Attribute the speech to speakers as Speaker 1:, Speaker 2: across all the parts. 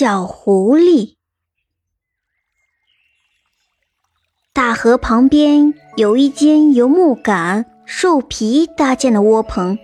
Speaker 1: 小狐狸。大河旁边有一间由木杆、兽皮搭建的窝棚，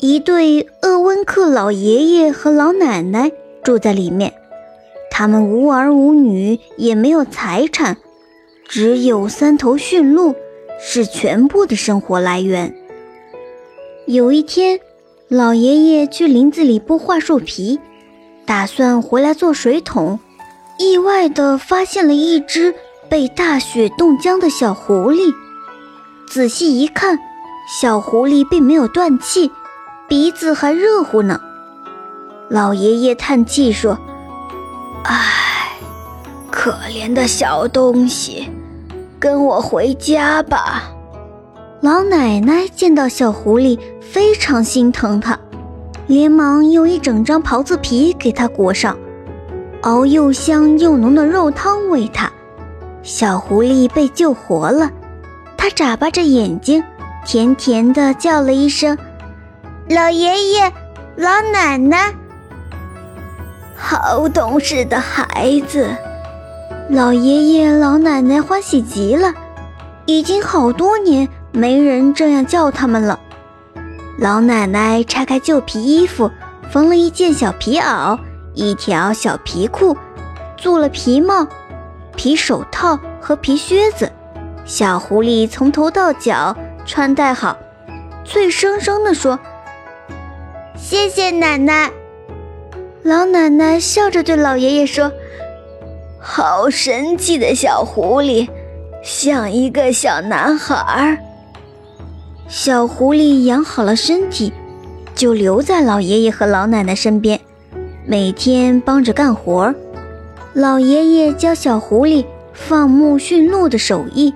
Speaker 1: 一对鄂温克老爷爷和老奶奶住在里面。他们无儿无女，也没有财产，只有三头驯鹿是全部的生活来源。有一天，老爷爷去林子里剥桦树皮。打算回来做水桶，意外的发现了一只被大雪冻僵的小狐狸。仔细一看，小狐狸并没有断气，鼻子还热乎呢。老爷爷叹气说：“唉，可怜的小东西，跟我回家吧。”老奶奶见到小狐狸，非常心疼它。连忙用一整张狍子皮给它裹上，熬又香又浓的肉汤喂它。小狐狸被救活了，它眨巴着眼睛，甜甜的叫了一声：“老爷爷，老奶奶。”好懂事的孩子，老爷爷老奶奶欢喜极了。已经好多年没人这样叫他们了。老奶奶拆开旧皮衣服，缝了一件小皮袄，一条小皮裤，做了皮帽、皮手套和皮靴子。小狐狸从头到脚穿戴好，脆生生地说：“谢谢奶奶。”老奶奶笑着对老爷爷说：“好神气的小狐狸，像一个小男孩。”小狐狸养好了身体，就留在老爷爷和老奶奶身边，每天帮着干活。老爷爷教小狐狸放牧驯鹿的手艺，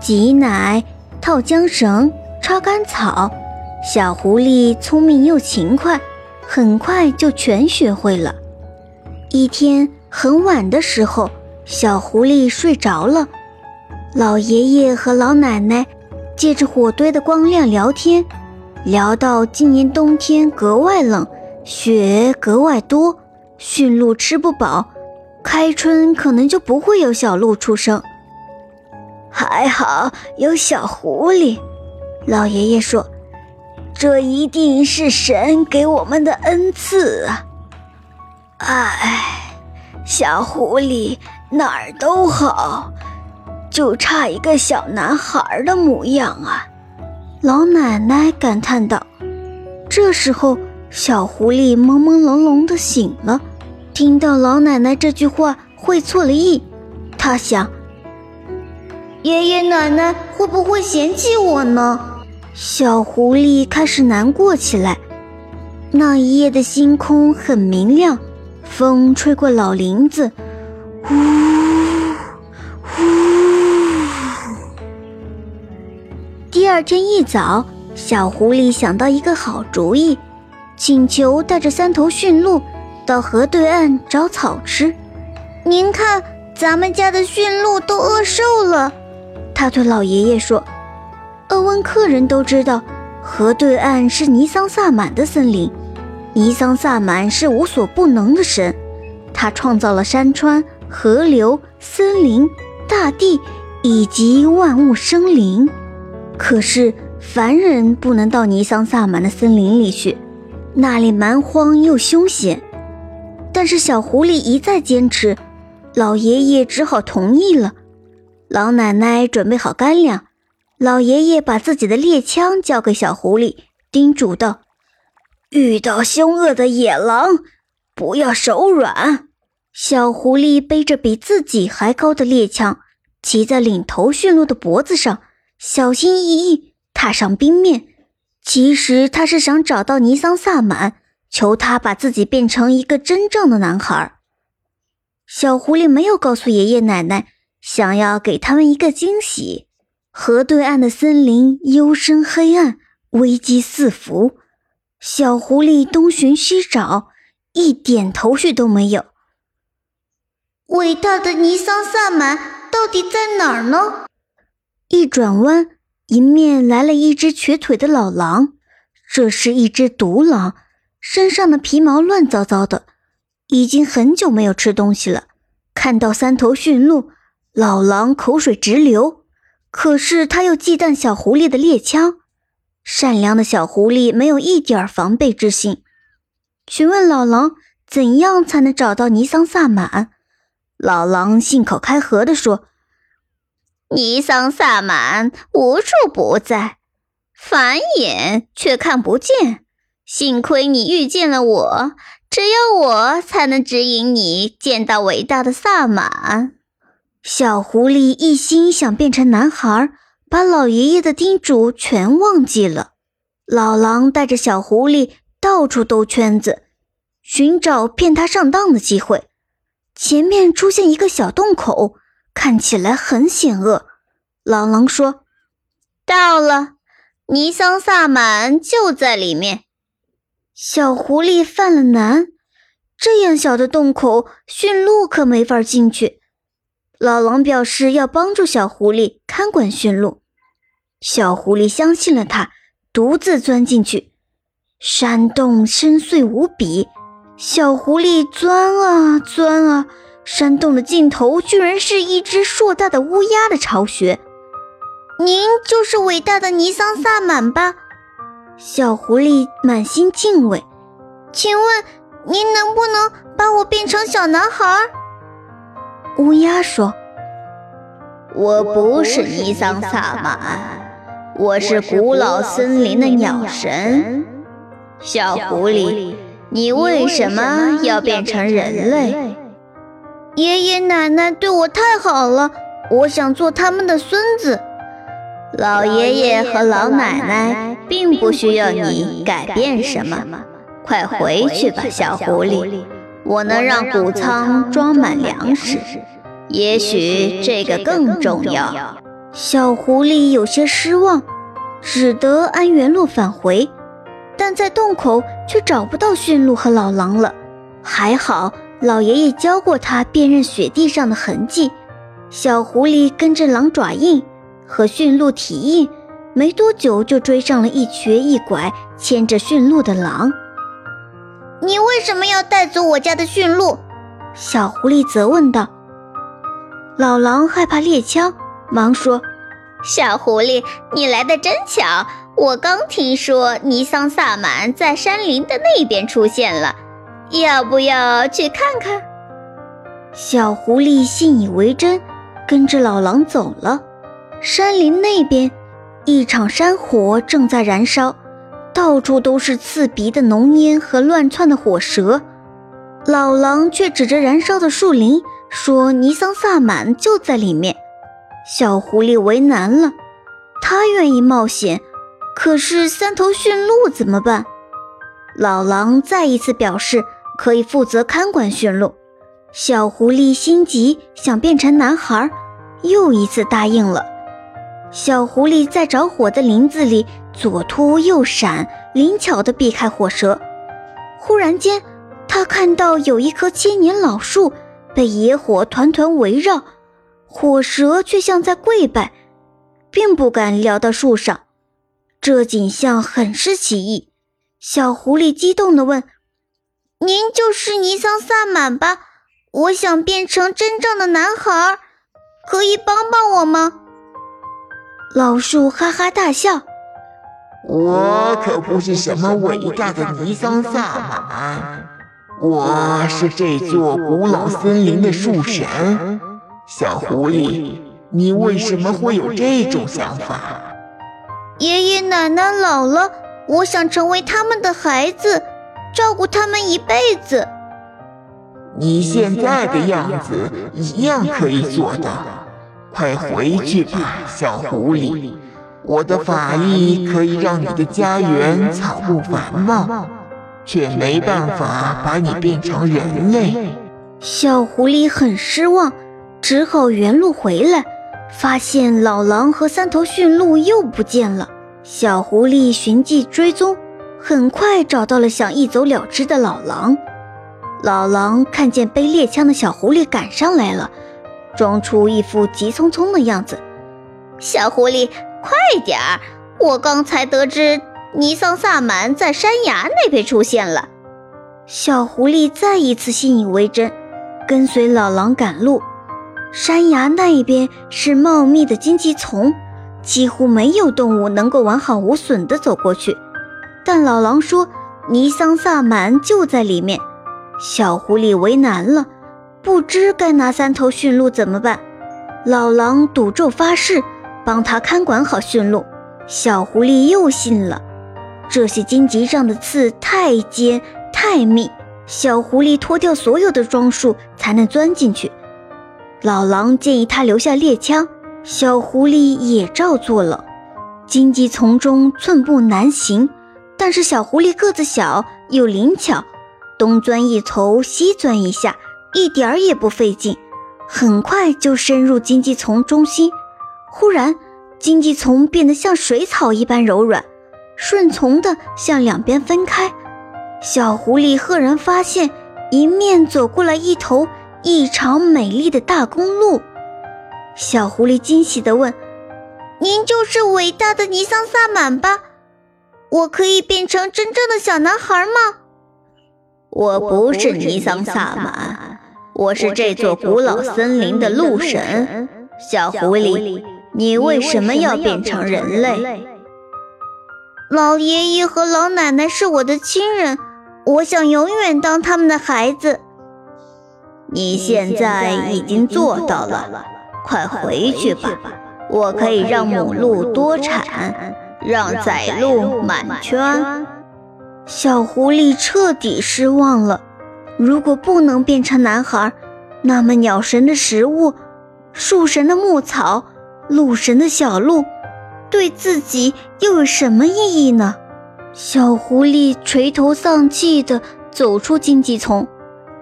Speaker 1: 挤奶、套缰绳、插干草。小狐狸聪明又勤快，很快就全学会了。一天很晚的时候，小狐狸睡着了，老爷爷和老奶奶。借着火堆的光亮聊天，聊到今年冬天格外冷，雪格外多，驯鹿吃不饱，开春可能就不会有小鹿出生。还好有小狐狸，老爷爷说：“这一定是神给我们的恩赐啊！”哎，小狐狸哪儿都好。就差一个小男孩的模样啊！老奶奶感叹道。这时候，小狐狸朦朦胧胧的醒了，听到老奶奶这句话，会错了意。他想：爷爷奶奶会不会嫌弃我呢？小狐狸开始难过起来。那一夜的星空很明亮，风吹过老林子，呜。二天一早，小狐狸想到一个好主意，请求带着三头驯鹿到河对岸找草吃。您看，咱们家的驯鹿都饿瘦了。他对老爷爷说：“鄂温克人都知道，河对岸是尼桑萨满的森林。尼桑萨满是无所不能的神，他创造了山川、河流、森林、大地以及万物生灵。”可是凡人不能到尼桑萨满的森林里去，那里蛮荒又凶险。但是小狐狸一再坚持，老爷爷只好同意了。老奶奶准备好干粮，老爷爷把自己的猎枪交给小狐狸，叮嘱道：“遇到凶恶的野狼，不要手软。”小狐狸背着比自己还高的猎枪，骑在领头驯鹿的脖子上。小心翼翼踏上冰面，其实他是想找到尼桑萨满，求他把自己变成一个真正的男孩。小狐狸没有告诉爷爷奶奶，想要给他们一个惊喜。河对岸的森林幽深黑暗，危机四伏。小狐狸东寻西找，一点头绪都没有。伟大的尼桑萨满到底在哪儿呢？一转弯，迎面来了一只瘸腿的老狼。这是一只独狼，身上的皮毛乱糟糟的，已经很久没有吃东西了。看到三头驯鹿，老狼口水直流。可是他又忌惮小狐狸的猎枪。善良的小狐狸没有一点防备之心，询问老狼怎样才能找到尼桑萨满。老狼信口开河地说：“
Speaker 2: 尼桑萨满无处不在，繁衍却看不见。幸亏你遇见了我，只有我才能指引你见到伟大的萨满。”
Speaker 1: 小狐狸一心想变成男孩，把老爷爷的叮嘱全忘记了。老狼带着小狐狸到处兜圈子，寻找骗他上当的机会。前面出现一个小洞口，看起来很险恶。老狼说：“
Speaker 2: 到了，尼桑萨满就在里面。”
Speaker 1: 小狐狸犯了难，这样小的洞口，驯鹿可没法进去。老狼表示要帮助小狐狸看管驯鹿。小狐狸相信了他，独自钻进去。山洞深邃无比。小狐狸钻啊钻啊，山洞的尽头居然是一只硕大的乌鸦的巢穴。
Speaker 3: 您就是伟大的尼桑萨满吧？
Speaker 1: 小狐狸满心敬畏。
Speaker 3: 请问您能不能把我变成小男孩？
Speaker 1: 乌鸦说：“
Speaker 2: 我不是尼桑萨满，我是古老森林的鸟神。小狐狸。”你为什么要变成人类？
Speaker 3: 爷爷奶奶对我太好了，我想做他们的孙子。
Speaker 2: 老爷爷和老奶奶并不需要你改变什么，快回去吧，小狐狸。我能让谷仓装满粮食，也许这个更重要。
Speaker 1: 小狐狸有些失望，只得按原路返回。但在洞口却找不到驯鹿和老狼了。还好老爷爷教过他辨认雪地上的痕迹。小狐狸跟着狼爪印和驯鹿蹄印，没多久就追上了一瘸一拐牵着驯鹿的狼。
Speaker 3: 你为什么要带走我家的驯鹿？
Speaker 1: 小狐狸责问道。老狼害怕猎枪，忙说：“
Speaker 2: 小狐狸，你来的真巧。”我刚听说尼桑萨满在山林的那边出现了，要不要去看看？
Speaker 1: 小狐狸信以为真，跟着老狼走了。山林那边，一场山火正在燃烧，到处都是刺鼻的浓烟和乱窜的火蛇。老狼却指着燃烧的树林说：“尼桑萨满就在里面。”小狐狸为难了，他愿意冒险。可是三头驯鹿怎么办？老狼再一次表示可以负责看管驯鹿。小狐狸心急，想变成男孩，又一次答应了。小狐狸在着火的林子里左突右闪，灵巧地避开火蛇。忽然间，他看到有一棵千年老树被野火团团围绕，火蛇却像在跪拜，并不敢撩到树上。这景象很是奇异，小狐狸激动地问：“
Speaker 3: 您就是尼桑萨满吧？我想变成真正的男孩，可以帮帮我吗？”
Speaker 1: 老树哈哈大笑：“
Speaker 4: 我可不是什么伟大的尼桑萨满，我是这座古老森林的树神。小狐狸，你为什么会有这种想法？”
Speaker 3: 爷爷奶奶老了，我想成为他们的孩子，照顾他们一辈子。
Speaker 4: 你现在的样子一样可以做到，快回去吧，小狐狸。我的法力可以让你的家园草木繁茂，却没办法把你变成人类。
Speaker 1: 小狐狸很失望，只好原路回来。发现老狼和三头驯鹿又不见了，小狐狸寻迹追踪，很快找到了想一走了之的老狼。老狼看见背猎枪的小狐狸赶上来了，装出一副急匆匆的样子：“
Speaker 2: 小狐狸，快点儿！我刚才得知尼桑萨满在山崖那边出现了。”
Speaker 1: 小狐狸再一次信以为真，跟随老狼赶路。山崖那一边是茂密的荆棘丛，几乎没有动物能够完好无损地走过去。但老狼说尼桑萨满就在里面，小狐狸为难了，不知该拿三头驯鹿怎么办。老狼赌咒发誓，帮他看管好驯鹿。小狐狸又信了。这些荆棘上的刺太尖太密，小狐狸脱掉所有的装束才能钻进去。老狼建议他留下猎枪，小狐狸也照做了。荆棘丛中寸步难行，但是小狐狸个子小又灵巧，东钻一头西钻一下，一点儿也不费劲，很快就深入荆棘丛中心。忽然，荆棘丛变得像水草一般柔软。顺从地向两边分开，小狐狸赫然发现迎面走过来一头异常美丽的大公鹿。小狐狸惊喜地问：“
Speaker 3: 您就是伟大的尼桑萨满吧？我可以变成真正的小男孩吗？”“
Speaker 2: 我不是尼桑萨满，我是这座古老森林的鹿神。小狐狸，你为什么要变成人类？”
Speaker 3: 老爷爷和老奶奶是我的亲人，我想永远当他们的孩子。
Speaker 2: 你现在已经做到了，快回去吧。我可以让母鹿多产，让载鹿满圈。
Speaker 1: 小狐狸彻底失望了。如果不能变成男孩，那么鸟神的食物、树神的牧草、鹿神的小鹿。对自己又有什么意义呢？小狐狸垂头丧气地走出荆棘丛，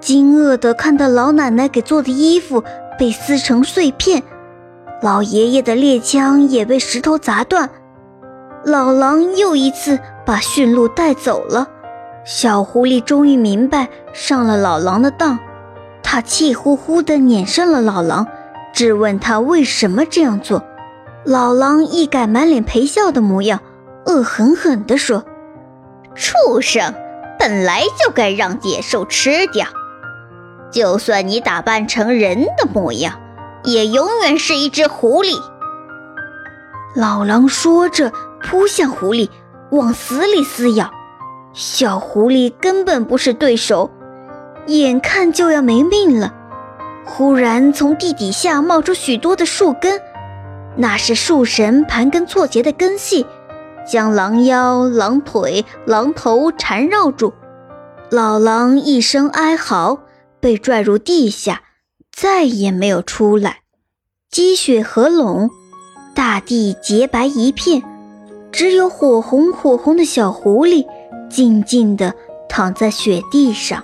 Speaker 1: 惊愕地看到老奶奶给做的衣服被撕成碎片，老爷爷的猎枪也被石头砸断，老狼又一次把驯鹿带走了。小狐狸终于明白上了老狼的当，他气呼呼地撵上了老狼，质问他为什么这样做。老狼一改满脸陪笑的模样，恶狠狠地说：“
Speaker 2: 畜生，本来就该让野兽吃掉。就算你打扮成人的模样，也永远是一只狐狸。”
Speaker 1: 老狼说着，扑向狐狸，往死里撕咬。小狐狸根本不是对手，眼看就要没命了。忽然，从地底下冒出许多的树根。那是树神盘根错节的根系，将狼腰、狼腿、狼头缠绕住。老狼一声哀嚎，被拽入地下，再也没有出来。积雪合拢，大地洁白一片，只有火红火红的小狐狸静静地躺在雪地上。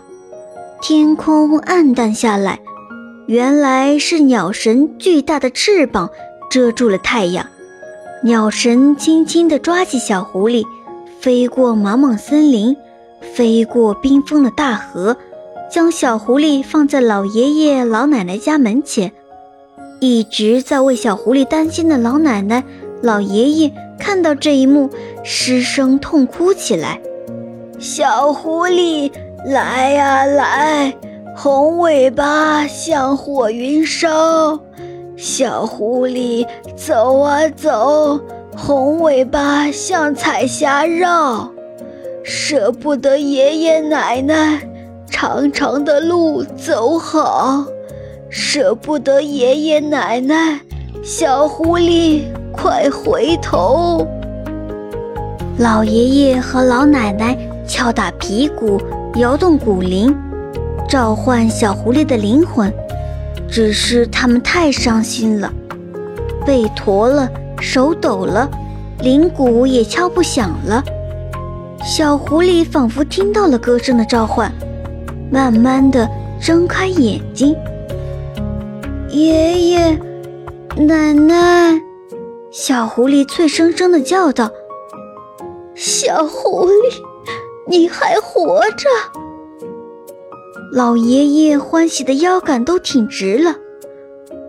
Speaker 1: 天空暗淡下来，原来是鸟神巨大的翅膀。遮住了太阳，鸟神轻轻地抓起小狐狸，飞过茫茫森林，飞过冰封的大河，将小狐狸放在老爷爷老奶奶家门前。一直在为小狐狸担心的老奶奶、老爷爷看到这一幕，失声痛哭起来：“
Speaker 5: 小狐狸，来呀来，红尾巴像火云烧。”小狐狸，走啊走，红尾巴像彩霞绕，舍不得爷爷奶奶，长长的路走好，舍不得爷爷奶奶，小狐狸快回头。
Speaker 1: 老爷爷和老奶奶敲打皮鼓，摇动鼓铃，召唤小狐狸的灵魂。只是他们太伤心了，背驼了，手抖了，铃鼓也敲不响了。小狐狸仿佛听到了歌声的召唤，慢慢的睁开眼睛。爷爷，奶奶，小狐狸脆生生的叫道：“
Speaker 5: 小狐狸，你还活着！”
Speaker 1: 老爷爷欢喜的腰杆都挺直了，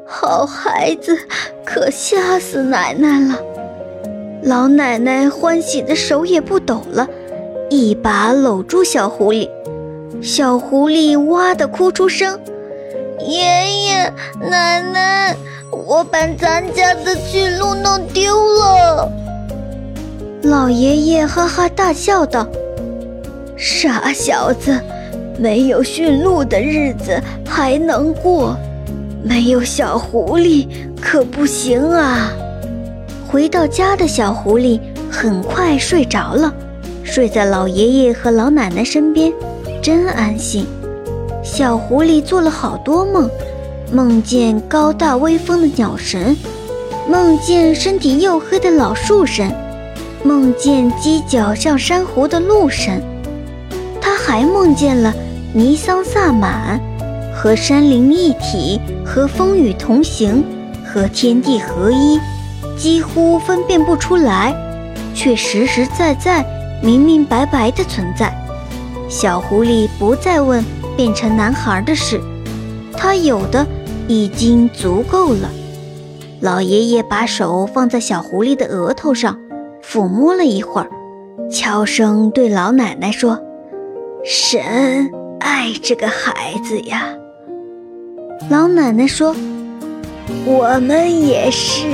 Speaker 5: 好孩子，可吓死奶奶了。
Speaker 1: 老奶奶欢喜的手也不抖了，一把搂住小狐狸。小狐狸哇的哭出声：“
Speaker 3: 爷爷奶奶，我把咱家的驯鹿弄丢了。”
Speaker 1: 老爷爷哈哈大笑道：“
Speaker 5: 傻小子，没有驯鹿的日子还能过，没有小狐狸可不行啊！”
Speaker 1: 回到家的小狐狸很快睡着了，睡在老爷爷和老奶奶身边，真安心。小狐狸做了好多梦，梦见高大威风的鸟神，梦见身体黝黑的老树神。梦见犄角像珊瑚的鹿神，他还梦见了尼桑萨满，和山林一体，和风雨同行，和天地合一，几乎分辨不出来，却实实在在、明明白白的存在。小狐狸不再问变成男孩的事，他有的已经足够了。老爷爷把手放在小狐狸的额头上。抚摸了一会儿，悄声对老奶奶说：“
Speaker 5: 神爱这个孩子呀。”
Speaker 1: 老奶奶说：“
Speaker 5: 我们也是。”